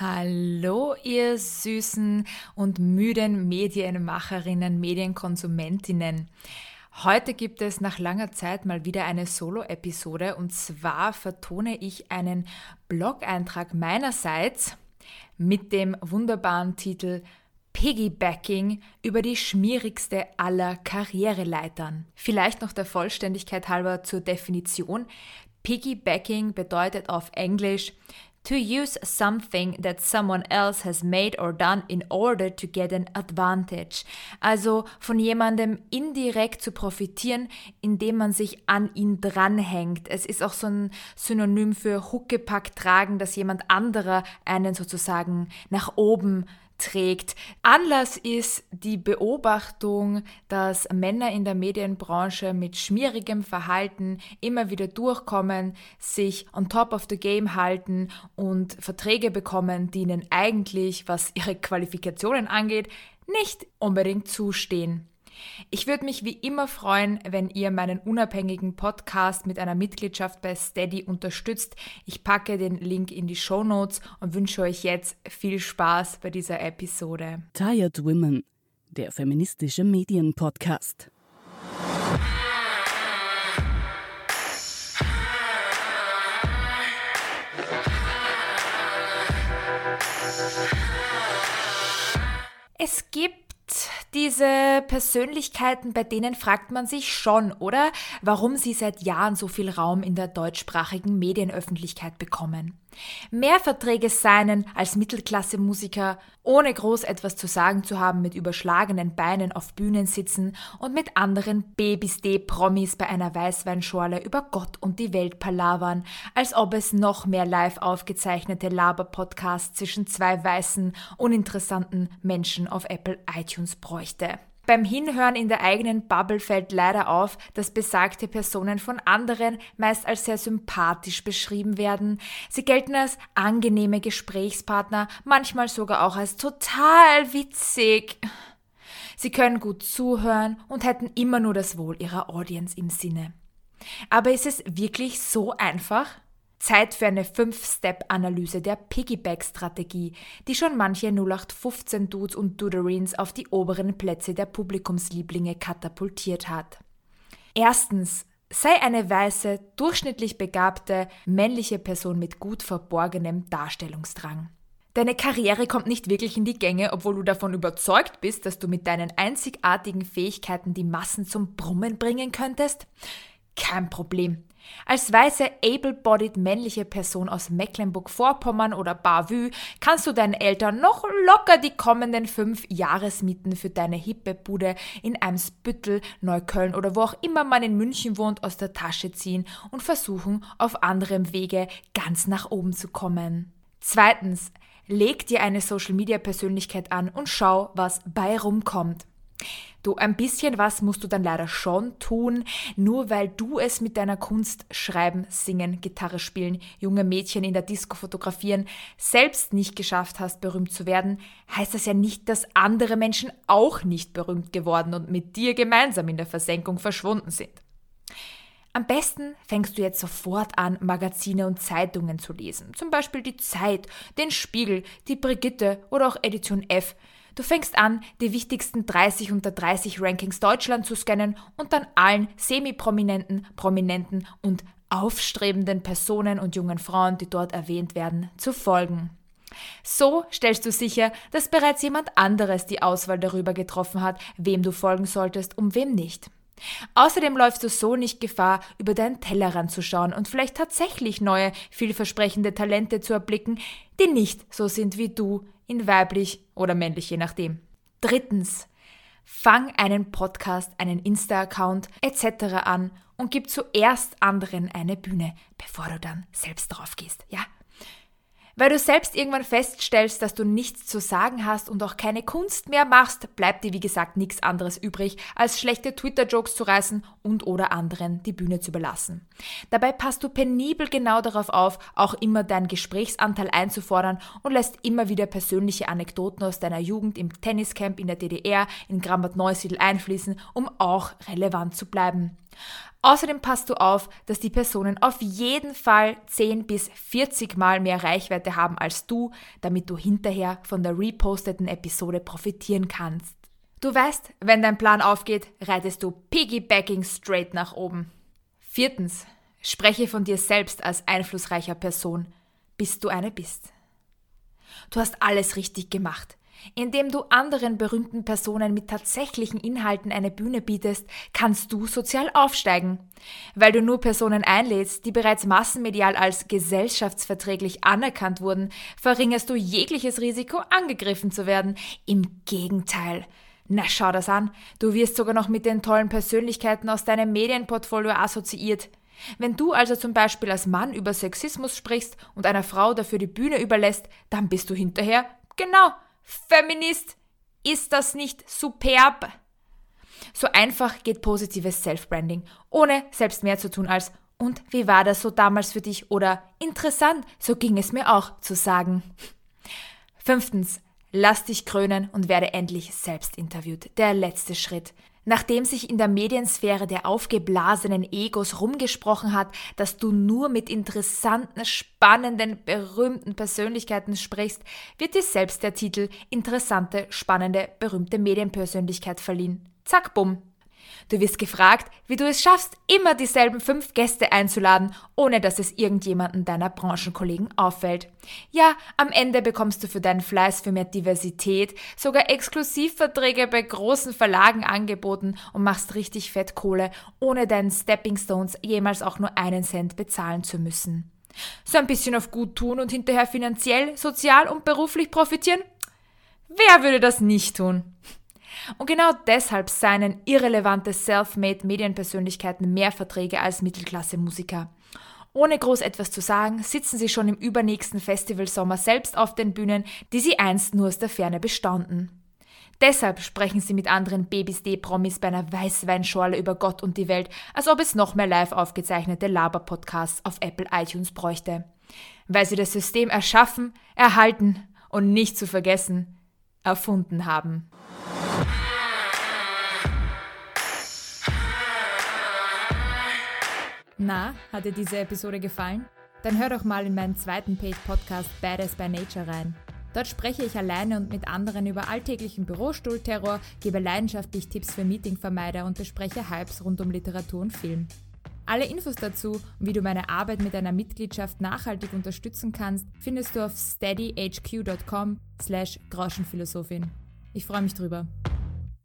Hallo, ihr süßen und müden Medienmacherinnen, Medienkonsumentinnen. Heute gibt es nach langer Zeit mal wieder eine Solo-Episode und zwar vertone ich einen Blog-Eintrag meinerseits mit dem wunderbaren Titel Piggybacking über die schmierigste aller Karriereleitern. Vielleicht noch der Vollständigkeit halber zur Definition. Piggybacking bedeutet auf Englisch to use something that someone else has made or done in order to get an advantage. Also von jemandem indirekt zu profitieren, indem man sich an ihn dranhängt. Es ist auch so ein Synonym für Huckepack tragen, dass jemand anderer einen sozusagen nach oben trägt. Anlass ist die Beobachtung, dass Männer in der Medienbranche mit schmierigem Verhalten immer wieder durchkommen, sich on top of the game halten und Verträge bekommen, die ihnen eigentlich, was ihre Qualifikationen angeht, nicht unbedingt zustehen. Ich würde mich wie immer freuen, wenn ihr meinen unabhängigen Podcast mit einer Mitgliedschaft bei Steady unterstützt. Ich packe den Link in die Show Notes und wünsche euch jetzt viel Spaß bei dieser Episode. Tired Women, der feministische Medienpodcast. Es gibt diese Persönlichkeiten, bei denen fragt man sich schon, oder? Warum sie seit Jahren so viel Raum in der deutschsprachigen Medienöffentlichkeit bekommen. Mehr Verträge seinen als Mittelklasse-Musiker, ohne groß etwas zu sagen zu haben, mit überschlagenen Beinen auf Bühnen sitzen und mit anderen Babys D-Promis bei einer Weißweinschorle über Gott und die Welt palavern, als ob es noch mehr live aufgezeichnete Laber-Podcasts zwischen zwei weißen, uninteressanten Menschen auf Apple iTunes bräuchte. Beim Hinhören in der eigenen Bubble fällt leider auf, dass besagte Personen von anderen meist als sehr sympathisch beschrieben werden. Sie gelten als angenehme Gesprächspartner, manchmal sogar auch als total witzig. Sie können gut zuhören und hätten immer nur das Wohl ihrer Audience im Sinne. Aber ist es wirklich so einfach? Zeit für eine 5-Step-Analyse der Piggyback-Strategie, die schon manche 0815-Dudes und Duderins auf die oberen Plätze der Publikumslieblinge katapultiert hat. Erstens, sei eine weiße, durchschnittlich begabte, männliche Person mit gut verborgenem Darstellungsdrang. Deine Karriere kommt nicht wirklich in die Gänge, obwohl du davon überzeugt bist, dass du mit deinen einzigartigen Fähigkeiten die Massen zum Brummen bringen könntest? Kein Problem. Als weiße, able-bodied männliche Person aus Mecklenburg-Vorpommern oder Bavü kannst du deinen Eltern noch locker die kommenden fünf Jahresmieten für deine hippe Bude in Eimsbüttel, Neukölln oder wo auch immer man in München wohnt aus der Tasche ziehen und versuchen, auf anderem Wege ganz nach oben zu kommen. Zweitens, leg dir eine Social-Media-Persönlichkeit an und schau, was bei rumkommt. Du, ein bisschen was musst du dann leider schon tun, nur weil du es mit deiner Kunst schreiben, singen, Gitarre spielen, junge Mädchen in der Disco fotografieren, selbst nicht geschafft hast, berühmt zu werden, heißt das ja nicht, dass andere Menschen auch nicht berühmt geworden und mit dir gemeinsam in der Versenkung verschwunden sind. Am besten fängst du jetzt sofort an, Magazine und Zeitungen zu lesen. Zum Beispiel die Zeit, den Spiegel, die Brigitte oder auch Edition F. Du fängst an, die wichtigsten 30 unter 30 Rankings Deutschland zu scannen und dann allen semi-prominenten, prominenten und aufstrebenden Personen und jungen Frauen, die dort erwähnt werden, zu folgen. So stellst du sicher, dass bereits jemand anderes die Auswahl darüber getroffen hat, wem du folgen solltest und wem nicht. Außerdem läufst du so nicht Gefahr, über deinen Tellerrand zu schauen und vielleicht tatsächlich neue, vielversprechende Talente zu erblicken, die nicht so sind wie du, in weiblich oder männlich, je nachdem. Drittens, fang einen Podcast, einen Insta-Account etc. an und gib zuerst anderen eine Bühne, bevor du dann selbst drauf gehst, ja? Weil du selbst irgendwann feststellst, dass du nichts zu sagen hast und auch keine Kunst mehr machst, bleibt dir wie gesagt nichts anderes übrig, als schlechte Twitter-Jokes zu reißen und oder anderen die Bühne zu überlassen. Dabei passt du penibel genau darauf auf, auch immer deinen Gesprächsanteil einzufordern und lässt immer wieder persönliche Anekdoten aus deiner Jugend im Tenniscamp in der DDR in Grambad Neusiedl einfließen, um auch relevant zu bleiben. Außerdem passt du auf, dass die Personen auf jeden Fall 10 bis 40 Mal mehr Reichweite haben als du, damit du hinterher von der reposteten Episode profitieren kannst. Du weißt, wenn dein Plan aufgeht, reitest du piggybacking straight nach oben. Viertens, spreche von dir selbst als einflussreicher Person, bis du eine bist. Du hast alles richtig gemacht. Indem du anderen berühmten Personen mit tatsächlichen Inhalten eine Bühne bietest, kannst du sozial aufsteigen. Weil du nur Personen einlädst, die bereits massenmedial als gesellschaftsverträglich anerkannt wurden, verringerst du jegliches Risiko, angegriffen zu werden. Im Gegenteil. Na, schau das an. Du wirst sogar noch mit den tollen Persönlichkeiten aus deinem Medienportfolio assoziiert. Wenn du also zum Beispiel als Mann über Sexismus sprichst und einer Frau dafür die Bühne überlässt, dann bist du hinterher, genau, Feminist, ist das nicht superb? So einfach geht positives Self-Branding, ohne selbst mehr zu tun als und wie war das so damals für dich oder interessant, so ging es mir auch zu sagen. Fünftens, lass dich krönen und werde endlich selbst interviewt. Der letzte Schritt. Nachdem sich in der Mediensphäre der aufgeblasenen Egos rumgesprochen hat, dass du nur mit interessanten, spannenden, berühmten Persönlichkeiten sprichst, wird dir selbst der Titel interessante, spannende, berühmte Medienpersönlichkeit verliehen. Zack, bumm, Du wirst gefragt, wie du es schaffst, immer dieselben fünf Gäste einzuladen, ohne dass es irgendjemanden deiner Branchenkollegen auffällt. Ja, am Ende bekommst du für deinen Fleiß für mehr Diversität sogar Exklusivverträge bei großen Verlagen angeboten und machst richtig fett Kohle, ohne deinen Stepping Stones jemals auch nur einen Cent bezahlen zu müssen. So ein bisschen auf gut tun und hinterher finanziell, sozial und beruflich profitieren? Wer würde das nicht tun? Und genau deshalb seien irrelevante self-made Medienpersönlichkeiten mehr Verträge als Mittelklasse-Musiker. Ohne groß etwas zu sagen, sitzen sie schon im übernächsten Festivalsommer selbst auf den Bühnen, die sie einst nur aus der Ferne bestanden. Deshalb sprechen sie mit anderen Babys D-Promis bei einer Weißweinschorle über Gott und die Welt, als ob es noch mehr live aufgezeichnete Laber-Podcasts auf Apple iTunes bräuchte. Weil sie das System erschaffen, erhalten und nicht zu vergessen, erfunden haben. Na, hat dir diese Episode gefallen? Dann hör doch mal in meinen zweiten Paid-Podcast Badass by Nature rein. Dort spreche ich alleine und mit anderen über alltäglichen Bürostuhlterror, gebe leidenschaftlich Tipps für Meetingvermeider und bespreche Hypes rund um Literatur und Film. Alle Infos dazu und wie du meine Arbeit mit einer Mitgliedschaft nachhaltig unterstützen kannst, findest du auf steadyhq.com slash Grauschenphilosophin. Ich freue mich drüber.